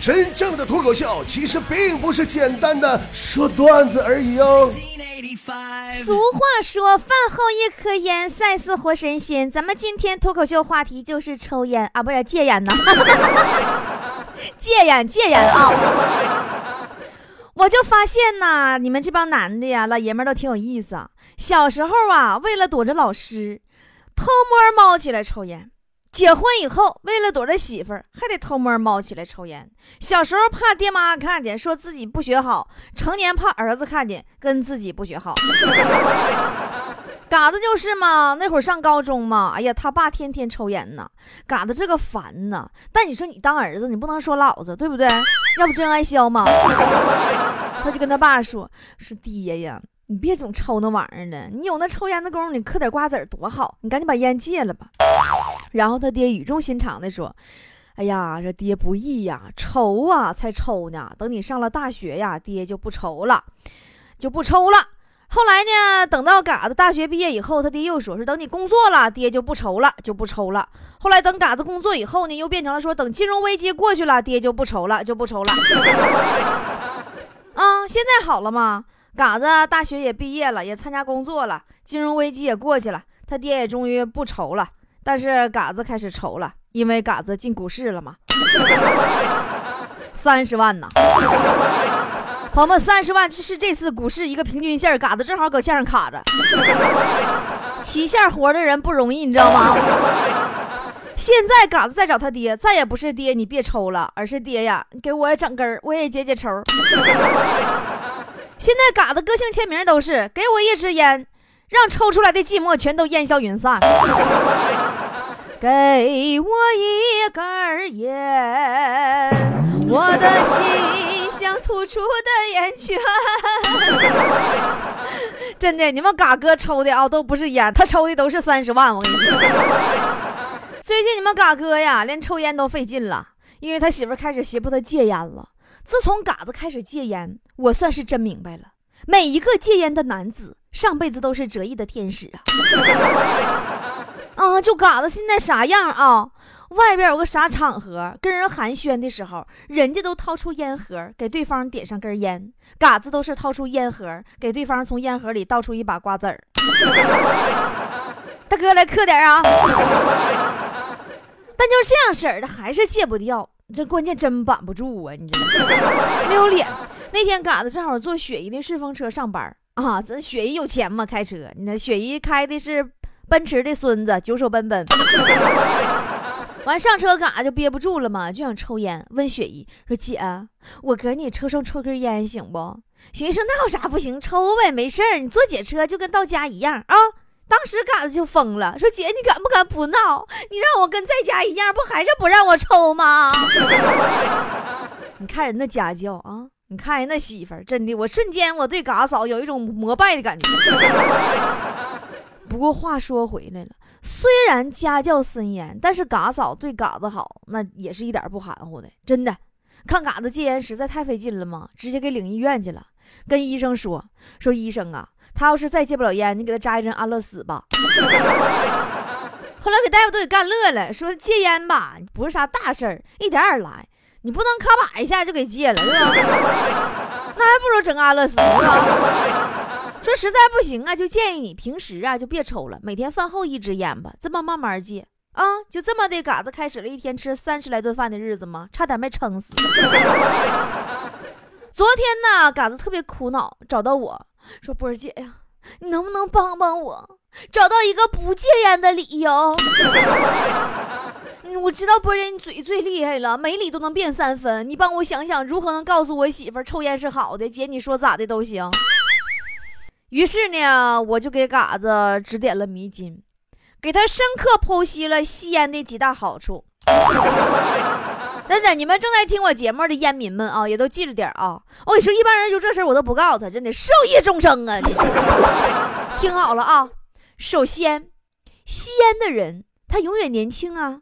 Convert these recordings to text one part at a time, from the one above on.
真正的脱口秀其实并不是简单的说段子而已哦。俗话说，饭后一颗烟，赛似活神仙。咱们今天脱口秀话题就是抽烟啊，不是戒烟呢，戒烟戒烟啊！我就发现呐，你们这帮男的呀，老爷们都挺有意思啊。小时候啊，为了躲着老师，偷摸猫起来抽烟。结婚以后，为了躲着媳妇儿，还得偷摸猫起来抽烟。小时候怕爹妈看见，说自己不学好；成年怕儿子看见，跟自己不学好。嘎子就是嘛，那会上高中嘛，哎呀，他爸天天抽烟呢，嘎子这个烦呐。但你说你当儿子，你不能说老子，对不对？要不真爱消嘛？他就跟他爸说：“是爹呀。”你别总抽那玩意儿呢，你有那抽烟的功夫，你嗑点瓜子多好。你赶紧把烟戒了吧。然后他爹语重心长的说：“哎呀，这爹不易呀，抽啊才抽呢。等你上了大学呀，爹就不抽了，就不抽了。后来呢，等到嘎子大学毕业以后，他爹又说是等你工作了，爹就不愁了，就不抽了。后来等嘎子工作以后呢，又变成了说等金融危机过去了，爹就不愁了，就不抽了。啊，现在好了吗？”嘎子大学也毕业了，也参加工作了，金融危机也过去了，他爹也终于不愁了。但是嘎子开始愁了，因为嘎子进股市了嘛，三十万呢，朋友们，三十万这是这次股市一个平均线，嘎子正好搁线上卡着。起线活的人不容易，你知道吗？现在嘎子再找他爹，再也不是爹你别抽了，而是爹呀，给我也整根，我也解解愁。现在嘎子个性签名都是给我一支烟，让抽出来的寂寞全都烟消云散。给我一根烟，我的心像吐出的烟圈。真的，你们嘎哥抽的啊都不是烟，他抽的都是三十万。我跟你说，最近你们嘎哥呀，连抽烟都费劲了，因为他媳妇开始胁迫他戒烟了。自从嘎子开始戒烟，我算是真明白了，每一个戒烟的男子上辈子都是折翼的天使啊！啊，就嘎子现在啥样啊？外边有个啥场合，跟人寒暄的时候，人家都掏出烟盒给对方点上根烟，嘎子都是掏出烟盒给对方从烟盒里倒出一把瓜子儿。大哥来嗑点啊！但就这样式儿的，还是戒不掉。这关键真板不住啊！你这没有脸。那天嘎子正好坐雪姨的顺风车上班啊，咱雪姨有钱嘛，开车。那雪姨开的是奔驰的孙子，九手奔奔。完上车嘎就憋不住了嘛，就想抽烟，问雪姨说：“姐，我搁你车上抽根烟行不？”雪姨说：“那有啥不行，抽呗，没事儿。你坐姐车就跟到家一样啊。”当时嘎子就疯了，说：“姐，你敢不敢不闹？你让我跟在家一样，不还是不让我抽吗？” 你看人那家教啊，你看人那媳妇儿，真的，我瞬间我对嘎嫂有一种膜拜的感觉。不过话说回来了，虽然家教森严，但是嘎嫂对嘎子好，那也是一点不含糊的。真的，看嘎子戒烟实在太费劲了嘛，直接给领医院去了，跟医生说：“说医生啊。”他要是再戒不了烟，你给他扎一针安乐死吧。后来给大夫都给干乐了，说戒烟吧不是啥大事儿，一点点来，你不能咔吧一下就给戒了，是吧？那还不如整安乐死呢。说实在不行啊，就建议你平时啊就别抽了，每天饭后一支烟吧，这么慢慢戒啊。就这么的，嘎子开始了一天吃三十来顿饭的日子吗？差点没撑死。昨天呢，嘎子特别苦恼，找到我。说波儿姐呀，你能不能帮帮我，找到一个不戒烟的理由？我知道波姐你嘴最厉害了，每理都能变三分。你帮我想想，如何能告诉我媳妇抽烟是好的？姐，你说咋的都行。于是呢，我就给嘎子指点了迷津，给他深刻剖析了吸烟的几大好处。真的，你们正在听我节目的烟民们啊，也都记着点啊！我跟你说，一般人就这事儿我都不告诉他，真的受益终生啊！听好了啊，首先，吸烟的人他永远年轻啊。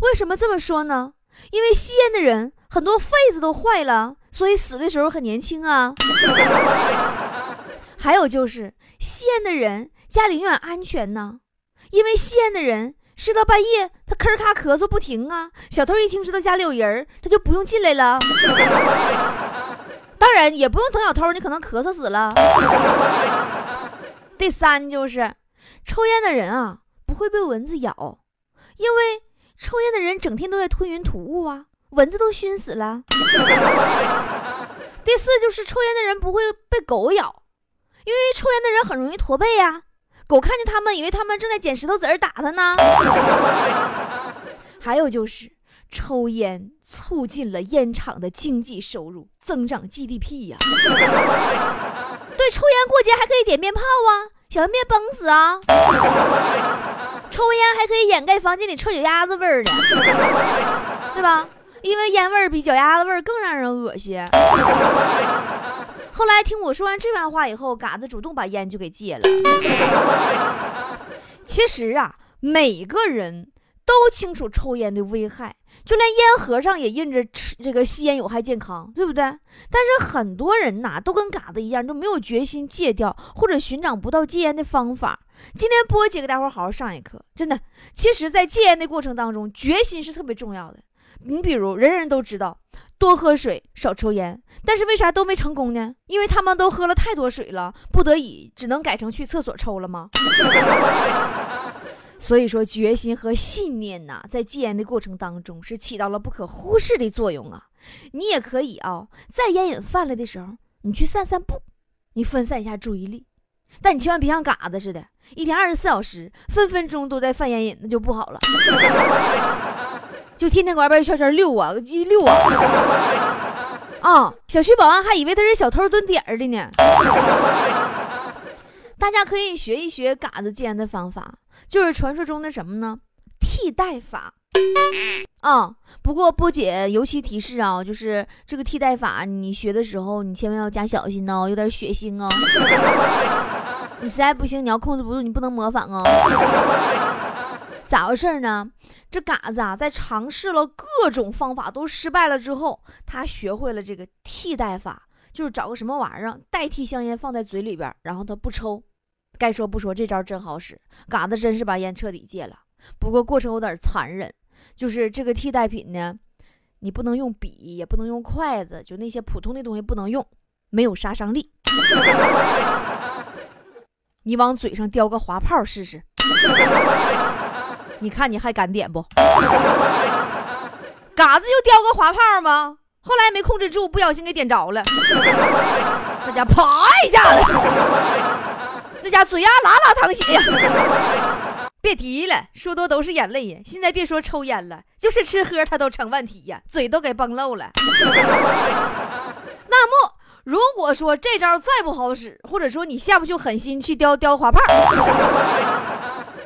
为什么这么说呢？因为吸烟的人很多肺子都坏了，所以死的时候很年轻啊。还有就是，吸烟的人家里永远安全呢，因为吸烟的人睡到半夜他吭咔咳嗽不停啊。小偷一听知道家里有人，他就不用进来了。当然也不用等小偷，你可能咳嗽死了。第三就是抽烟的人啊，不会被蚊子咬，因为抽烟的人整天都在吞云吐雾啊，蚊子都熏死了。第四就是抽烟的人不会被狗咬，因为抽烟的人很容易驼背呀，狗看见他们以为他们正在捡石头子儿打他呢。还有就是抽烟促进了烟厂的经济收入，增长 GDP 呀。对，抽烟过节还可以点鞭炮啊，小心别崩死啊。抽烟还可以掩盖房间里臭脚丫子味儿呢，对吧？因为烟味儿比脚丫子味儿更让人恶心。后来听我说完这番话以后，嘎子主动把烟就给戒了。其实啊，每个人都清楚抽烟的危害，就连烟盒上也印着吃这个吸烟有害健康，对不对？但是很多人呐，都跟嘎子一样，都没有决心戒掉，或者寻找不到戒烟的方法。今天波姐给大伙好好上一课，真的。其实，在戒烟的过程当中，决心是特别重要的。你比如，人人都知道多喝水、少抽烟，但是为啥都没成功呢？因为他们都喝了太多水了，不得已只能改成去厕所抽了吗？所以说，决心和信念呐，在戒烟的过程当中是起到了不可忽视的作用啊。你也可以啊，在烟瘾犯了的时候，你去散散步，你分散一下注意力。但你千万别像嘎子似的，一天二十四小时，分分钟都在犯烟瘾，那就不好了。就天天搁外边圈圈溜啊，一溜啊，啊！小区保安还以为他是小偷蹲点儿的呢。大家可以学一学嘎子戒烟的方法，就是传说中的什么呢？替代法。啊，不过波姐尤其提示啊，就是这个替代法，你学的时候你千万要加小心哦，有点血腥哦。你实在不行，你要控制不住，你不能模仿哦。咋回事呢？这嘎子啊，在尝试了各种方法都失败了之后，他学会了这个替代法，就是找个什么玩意儿代替香烟放在嘴里边，然后他不抽。该说不说，这招真好使，嘎子真是把烟彻底戒了。不过过程有点残忍，就是这个替代品呢，你不能用笔，也不能用筷子，就那些普通的东西不能用，没有杀伤力。你往嘴上叼个滑炮试试。你看你还敢点不？嘎子就叼个滑炮吗？后来没控制住，不小心给点着了。那家啪一下子，那家嘴呀拉拉淌血呀。别提了，说多都是眼泪呀。现在别说抽烟了，就是吃喝他都成问题呀，嘴都给崩漏了。那么，如果说这招再不好使，或者说你下不去狠心去叼叼滑炮。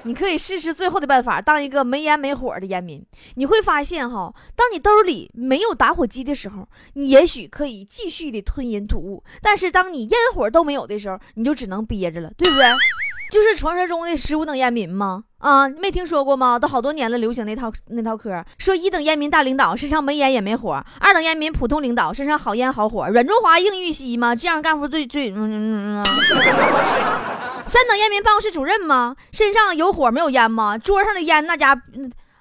你可以试试最后的办法，当一个没烟没火的烟民。你会发现哈，当你兜里没有打火机的时候，你也许可以继续的吞烟吐雾；但是当你烟火都没有的时候，你就只能憋着了，对不对？就是传说中的十五等烟民吗？啊，没听说过吗？都好多年了，流行那套那套嗑，说一等烟民大领导身上没烟也没火，二等烟民普通领导身上好烟好火，软中华硬玉溪吗？这样干活最最嗯嗯嗯。三等烟民办公室主任吗？身上有火没有烟吗？桌上的烟那家，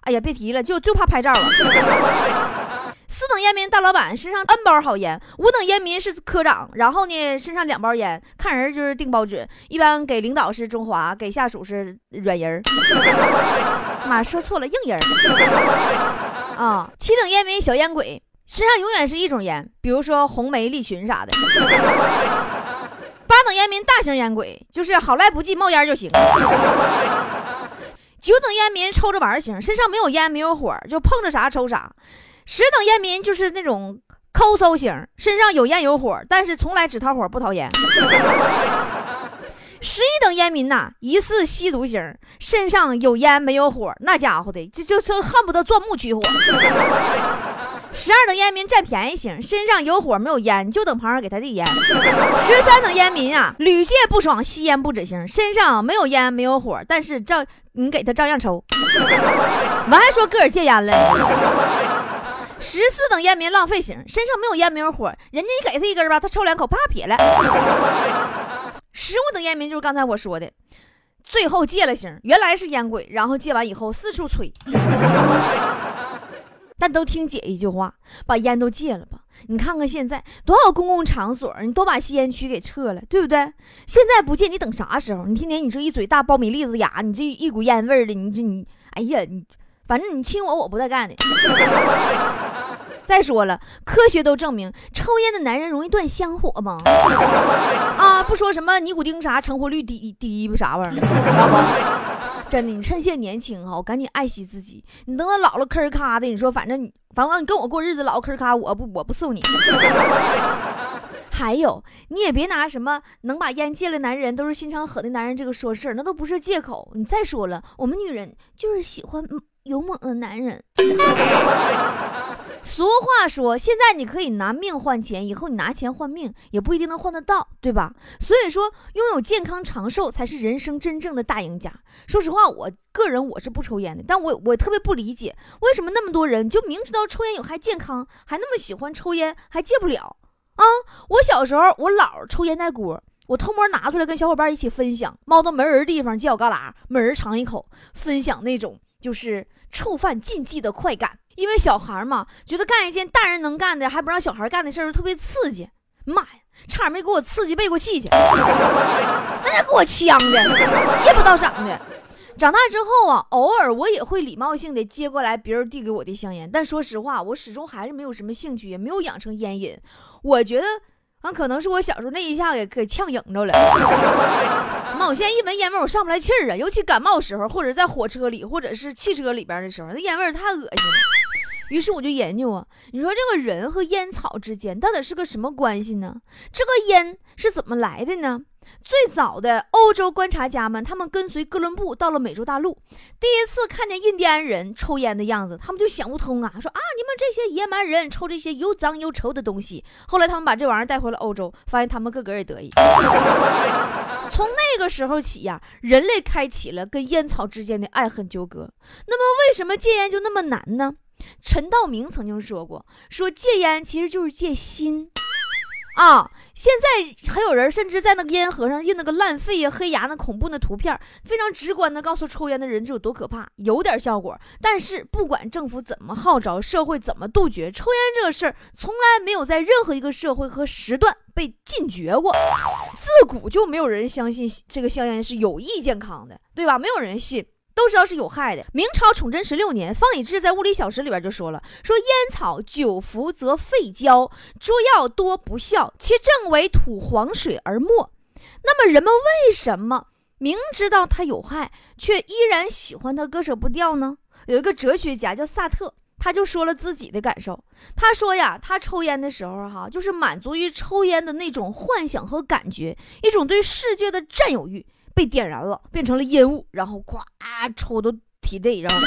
哎呀，别提了，就就怕拍照啊。四等烟民大老板身上 N 包好烟，五等烟民是科长，然后呢身上两包烟，看人就是定包准，一般给领导是中华，给下属是软人 妈说错了，硬人啊。七等烟民小烟鬼，身上永远是一种烟，比如说红梅、利群啥的。八等烟民大型烟鬼，就是好赖不计，冒烟就行。九等烟民抽着玩型，身上没有烟没有火，就碰着啥抽啥。十等烟民就是那种抠搜型，身上有烟有火，但是从来只掏火不掏烟。十一等烟民呐，疑似吸毒型，身上有烟没有火，那家伙的就就恨不得钻木取火。十二等烟民占便宜型，身上有火没有烟，就等旁人给他递烟。十三等烟民啊，屡戒不爽，吸烟不止型，身上没有烟没有火，但是照你给他照样抽。完还说个儿戒烟了。十四等烟民浪费型，身上没有烟没有火，人家你给他一根吧，他抽两口啪撇了。十五等烟民就是刚才我说的。最后戒了型，原来是烟鬼，然后戒完以后四处吹。但都听姐一句话，把烟都戒了吧。你看看现在多少公共场所，你都把吸烟区给撤了，对不对？现在不戒，你等啥时候？你天天你说一嘴大苞米粒子牙，你这一股烟味儿的，你这你，哎呀，你反正你亲我，我不带干的。再说了，科学都证明，抽烟的男人容易断香火吗？啊，不说什么尼古丁啥，成活率低低不啥玩意儿，知道不？真的，你趁现在年轻哈，赶紧爱惜自己。你等到老了吭儿咔的，你说反正你，反正你跟我过日子，老坑儿咔，我不我不伺你。还有，你也别拿什么能把烟戒了男人都是心肠狠的男人这个说事儿，那都不是借口。你再说了，我们女人就是喜欢勇猛的男人。俗话说，现在你可以拿命换钱，以后你拿钱换命也不一定能换得到，对吧？所以说，拥有健康长寿才是人生真正的大赢家。说实话，我个人我是不抽烟的，但我我特别不理解，为什么那么多人就明知道抽烟有害健康，还那么喜欢抽烟，还戒不了啊？我小时候，我姥抽烟袋锅，我偷摸拿出来跟小伙伴一起分享，猫到没人地方犄角旮旯，每人尝一口，分享那种就是触犯禁忌的快感。因为小孩嘛，觉得干一件大人能干的还不让小孩干的事儿特别刺激。妈呀，差点没给我刺激背过气去，那家给我呛的，也不知道长的。长大之后啊，偶尔我也会礼貌性的接过来别人递给我的香烟，但说实话，我始终还是没有什么兴趣，也没有养成烟瘾。我觉得。可能是我小时候那一下给给呛影着了。妈，我现在一闻烟味，我上不来气儿啊！尤其感冒时候，或者在火车里，或者是汽车里边的时候，那烟味太恶心了。于是我就研究啊，你说这个人和烟草之间到底是个什么关系呢？这个烟是怎么来的呢？最早的欧洲观察家们，他们跟随哥伦布到了美洲大陆，第一次看见印第安人抽烟的样子，他们就想不通啊，说啊，你们这些野蛮人抽这些又脏又臭的东西。后来他们把这玩意儿带回了欧洲，发现他们个个也得意。从那个时候起呀，人类开启了跟烟草之间的爱恨纠葛。那么为什么戒烟就那么难呢？陈道明曾经说过，说戒烟其实就是戒心。啊！现在还有人甚至在那个烟盒上印那个烂肺呀、黑牙那恐怖的图片，非常直观的告诉抽烟的人这有多可怕，有点效果。但是不管政府怎么号召，社会怎么杜绝抽烟这个事儿，从来没有在任何一个社会和时段被禁绝过。自古就没有人相信这个香烟是有益健康的，对吧？没有人信。都知道是有害的。明朝崇祯十六年，方以智在《物理小时》里边就说了：“说烟草久服则肺焦，诸药多不效，其正为吐黄水而没。”那么人们为什么明知道它有害，却依然喜欢它，割舍不掉呢？有一个哲学家叫萨特，他就说了自己的感受。他说呀，他抽烟的时候，哈，就是满足于抽烟的那种幻想和感觉，一种对世界的占有欲。被点燃了，变成了烟雾，然后咵抽到体内，然后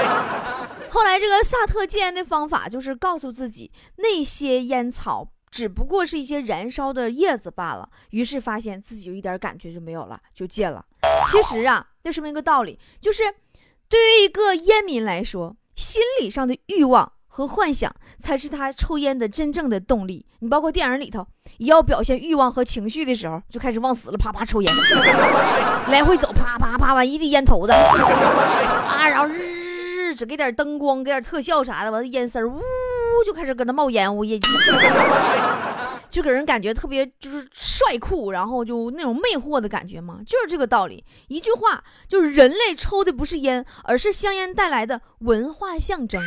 后来这个萨特戒烟的方法就是告诉自己，那些烟草只不过是一些燃烧的叶子罢了。于是发现自己有一点感觉就没有了，就戒了。其实啊，那说明一个道理，就是对于一个烟民来说，心理上的欲望。和幻想才是他抽烟的真正的动力。你包括电影里头，也要表现欲望和情绪的时候，就开始往死了啪啪抽烟，来回走，啪啪啪完一地烟头子，啊，然后日只给点灯光，给点特效啥的，完了烟丝呜就开始搁那冒烟雾，也。就给人感觉特别就是帅酷，然后就那种魅惑的感觉嘛，就是这个道理。一句话就是人类抽的不是烟，而是香烟带来的文化象征。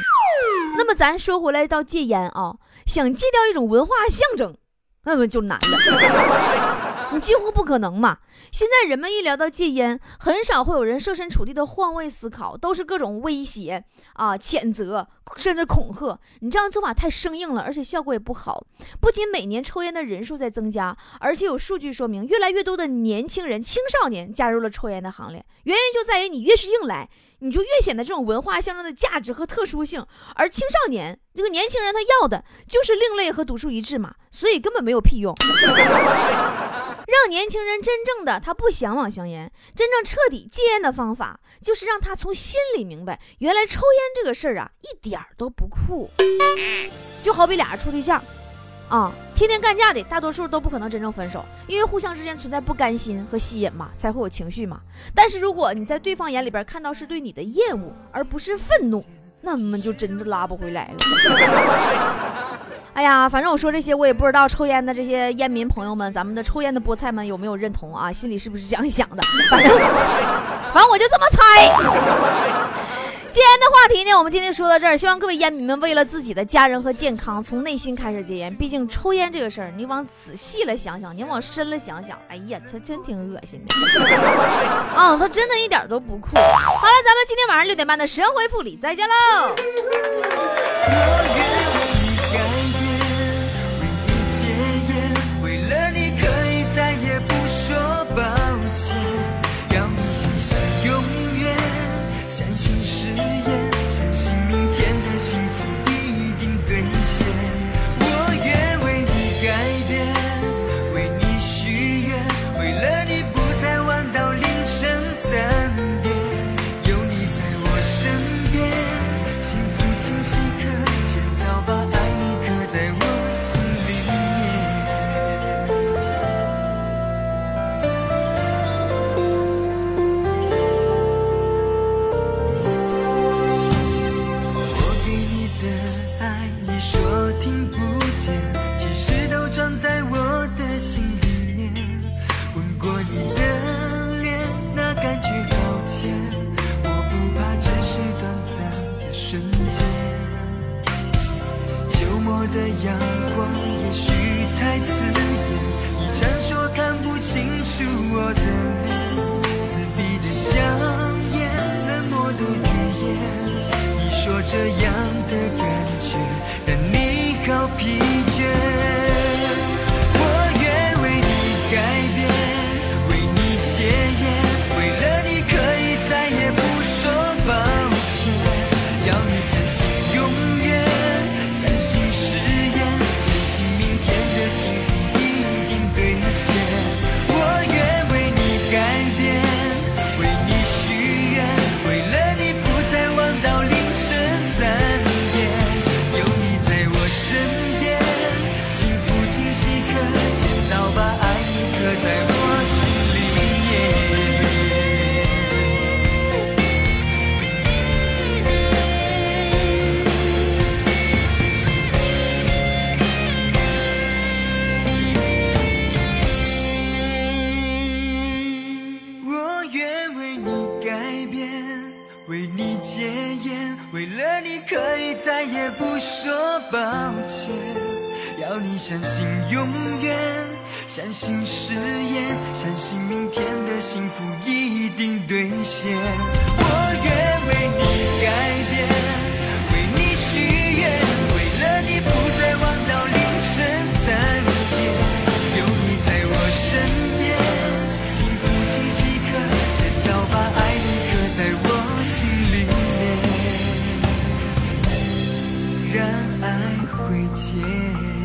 那么咱说回来到戒烟啊，想戒掉一种文化象征，那么就难了。你几乎不可能嘛！现在人们一聊到戒烟，很少会有人设身处地的换位思考，都是各种威胁啊、谴责，甚至恐吓。你这样做法太生硬了，而且效果也不好。不仅每年抽烟的人数在增加，而且有数据说明，越来越多的年轻人、青少年加入了抽烟的行列。原因就在于你越是硬来。你就越显得这种文化象征的价值和特殊性，而青少年这个年轻人他要的就是另类和独树一帜嘛，所以根本没有屁用。让年轻人真正的他不向往香烟，真正彻底戒烟的方法，就是让他从心里明白，原来抽烟这个事儿啊一点儿都不酷。就好比俩人处对象，啊。天天干架的大多数都不可能真正分手，因为互相之间存在不甘心和吸引嘛，才会有情绪嘛。但是如果你在对方眼里边看到是对你的厌恶，而不是愤怒，那么就真的拉不回来了。哎呀，反正我说这些，我也不知道抽烟的这些烟民朋友们，咱们的抽烟的菠菜们有没有认同啊？心里是不是这样想的？反正，反正我就这么猜。戒烟的话题呢，我们今天说到这儿，希望各位烟民们为了自己的家人和健康，从内心开始戒烟。毕竟抽烟这个事儿，你往仔细了想想，你往深了想想，哎呀，他真挺恶心的。啊，他真的一点都不酷。好了，咱们今天晚上六点半的神回复里再见喽。的样子。你戒烟为了你可以再也不说抱歉要你相信永远相信誓言相信明天的幸福一定兑现。我愿为你改变。yeah.